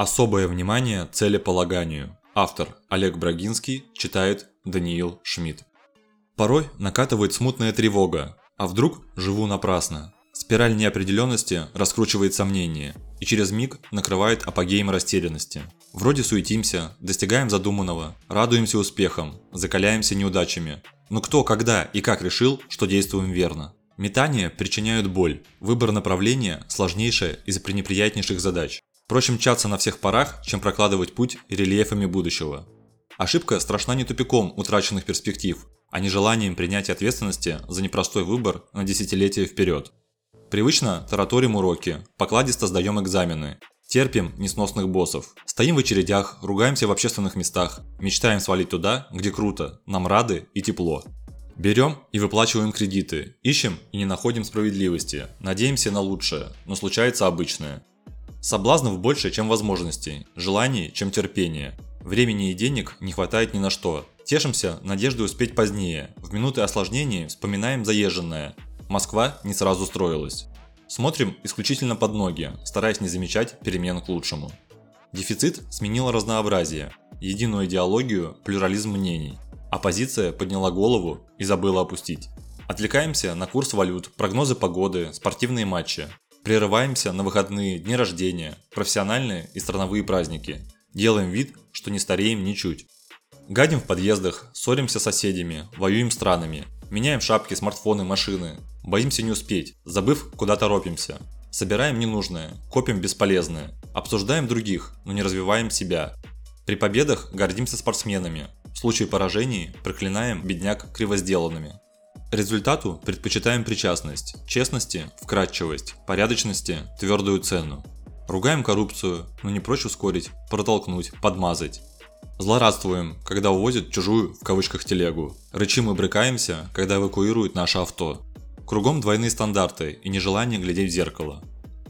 Особое внимание целеполаганию. Автор Олег Брагинский читает Даниил Шмидт. Порой накатывает смутная тревога, а вдруг живу напрасно. Спираль неопределенности раскручивает сомнения и через миг накрывает апогеем растерянности. Вроде суетимся, достигаем задуманного, радуемся успехам, закаляемся неудачами. Но кто, когда и как решил, что действуем верно? Метания причиняют боль, выбор направления – сложнейшая из пренеприятнейших задач. Проще мчаться на всех парах, чем прокладывать путь рельефами будущего. Ошибка страшна не тупиком утраченных перспектив, а нежеланием принятия ответственности за непростой выбор на десятилетия вперед. Привычно тараторим уроки, покладисто сдаем экзамены, терпим несносных боссов, стоим в очередях, ругаемся в общественных местах, мечтаем свалить туда, где круто, нам рады и тепло. Берем и выплачиваем кредиты, ищем и не находим справедливости, надеемся на лучшее, но случается обычное. Соблазнов больше, чем возможностей, желаний, чем терпения. Времени и денег не хватает ни на что. Тешимся надеждой успеть позднее. В минуты осложнений вспоминаем заезженное. Москва не сразу строилась. Смотрим исключительно под ноги, стараясь не замечать перемен к лучшему. Дефицит сменил разнообразие, единую идеологию, плюрализм мнений – Оппозиция подняла голову и забыла опустить. Отвлекаемся на курс валют, прогнозы погоды, спортивные матчи. Прерываемся на выходные, дни рождения, профессиональные и страновые праздники. Делаем вид, что не стареем ничуть. Гадим в подъездах, ссоримся с соседями, воюем странами. Меняем шапки, смартфоны, машины. Боимся не успеть, забыв, куда торопимся. Собираем ненужное, копим бесполезное. Обсуждаем других, но не развиваем себя. При победах гордимся спортсменами, в случае поражений проклинаем бедняк кривосделанными. Результату предпочитаем причастность, честности – вкратчивость, порядочности – твердую цену. Ругаем коррупцию, но не прочь ускорить, протолкнуть, подмазать. Злорадствуем, когда увозят чужую в кавычках телегу. Рычим и брыкаемся, когда эвакуируют наше авто. Кругом двойные стандарты и нежелание глядеть в зеркало.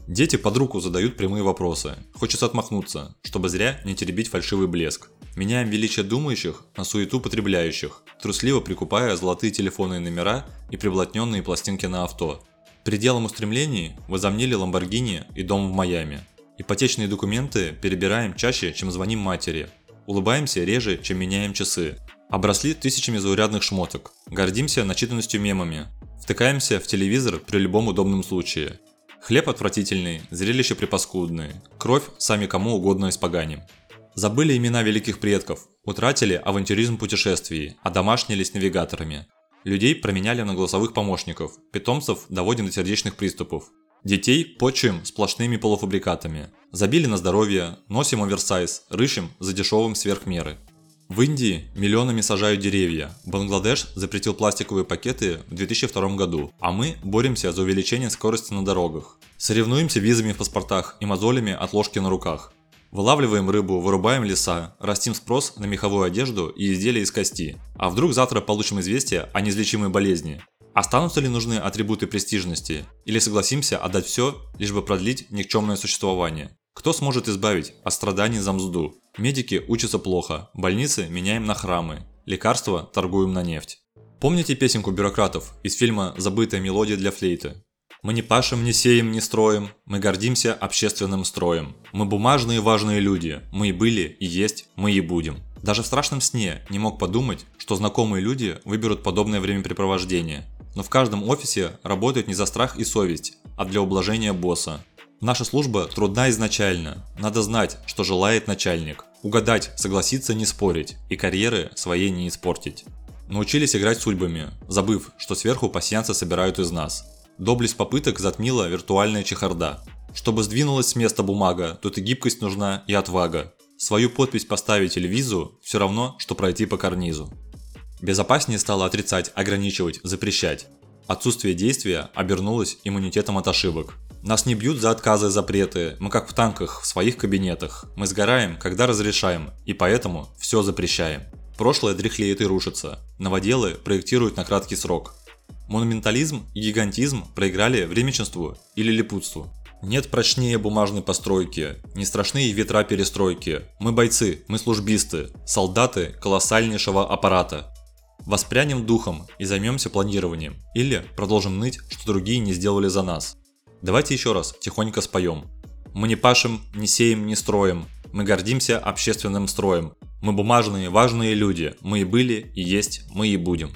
Дети под руку задают прямые вопросы. Хочется отмахнуться, чтобы зря не теребить фальшивый блеск. Меняем величие думающих на суету потребляющих, трусливо прикупая золотые телефонные номера и приблотненные пластинки на авто. Пределом устремлений возомнили Ламборгини и дом в Майами. Ипотечные документы перебираем чаще, чем звоним матери. Улыбаемся реже, чем меняем часы. Обросли тысячами заурядных шмоток. Гордимся начитанностью мемами. Втыкаемся в телевизор при любом удобном случае. Хлеб отвратительный, зрелище припаскудное, кровь сами кому угодно испоганим. Забыли имена великих предков, утратили авантюризм путешествий, а домашнились навигаторами. Людей променяли на голосовых помощников, питомцев доводим до сердечных приступов. Детей почуем сплошными полуфабрикатами. Забили на здоровье, носим оверсайз, рыщем за дешевым сверхмеры. В Индии миллионами сажают деревья. Бангладеш запретил пластиковые пакеты в 2002 году, а мы боремся за увеличение скорости на дорогах. Соревнуемся визами в паспортах и мозолями от ложки на руках. Вылавливаем рыбу, вырубаем леса, растим спрос на меховую одежду и изделия из кости. А вдруг завтра получим известие о неизлечимой болезни? Останутся ли нужны атрибуты престижности? Или согласимся отдать все, лишь бы продлить никчемное существование? Кто сможет избавить от страданий за мзду? Медики учатся плохо, больницы меняем на храмы, лекарства торгуем на нефть. Помните песенку бюрократов из фильма «Забытая мелодия для флейты»? Мы не пашем, не сеем, не строим, мы гордимся общественным строем. Мы бумажные важные люди, мы и были, и есть, мы и будем. Даже в страшном сне не мог подумать, что знакомые люди выберут подобное времяпрепровождение. Но в каждом офисе работают не за страх и совесть, а для ублажения босса. Наша служба трудна изначально. Надо знать, что желает начальник. Угадать, согласиться не спорить и карьеры своей не испортить. Научились играть судьбами, забыв, что сверху пассианцы собирают из нас. Доблесть попыток затмила виртуальная чехарда. Чтобы сдвинулась с места бумага, тут и гибкость нужна, и отвага. Свою подпись поставить или визу – все равно, что пройти по карнизу. Безопаснее стало отрицать, ограничивать, запрещать. Отсутствие действия обернулось иммунитетом от ошибок. Нас не бьют за отказы и запреты, мы как в танках, в своих кабинетах. Мы сгораем, когда разрешаем, и поэтому все запрещаем. Прошлое дряхлеет и рушится. Новоделы проектируют на краткий срок. Монументализм и гигантизм проиграли времеченству или липутству. Нет прочнее бумажной постройки, не страшные ветра перестройки. Мы бойцы, мы службисты, солдаты колоссальнейшего аппарата. Воспрянем духом и займемся планированием. Или продолжим ныть, что другие не сделали за нас. Давайте еще раз тихонько споем. Мы не пашем, не сеем, не строим. Мы гордимся общественным строем. Мы бумажные, важные люди. Мы и были, и есть, мы и будем.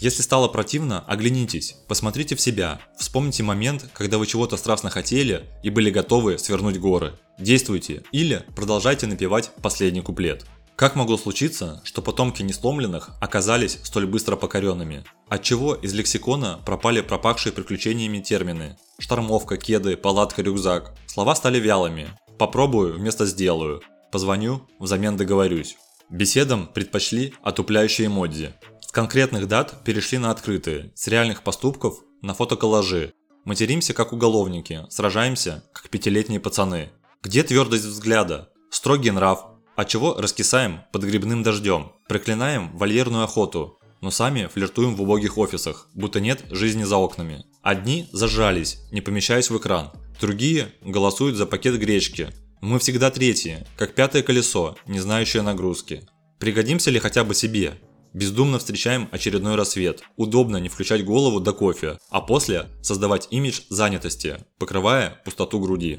Если стало противно, оглянитесь, посмотрите в себя, вспомните момент, когда вы чего-то страстно хотели и были готовы свернуть горы. Действуйте или продолжайте напевать последний куплет. Как могло случиться, что потомки несломленных оказались столь быстро покоренными? Отчего из лексикона пропали пропахшие приключениями термины? Штормовка, кеды, палатка, рюкзак. Слова стали вялыми. Попробую вместо сделаю. Позвоню, взамен договорюсь. Беседам предпочли отупляющие эмодзи. Конкретных дат перешли на открытые, с реальных поступков на фотоколлажи. Материмся как уголовники, сражаемся как пятилетние пацаны. Где твердость взгляда? Строгий нрав, а чего раскисаем под грибным дождем, проклинаем вольерную охоту, но сами флиртуем в убогих офисах, будто нет жизни за окнами. Одни зажались, не помещаясь в экран, другие голосуют за пакет гречки. Мы всегда третьи, как пятое колесо, не знающее нагрузки. Пригодимся ли хотя бы себе? Бездумно встречаем очередной рассвет. Удобно не включать голову до кофе, а после создавать имидж занятости, покрывая пустоту груди.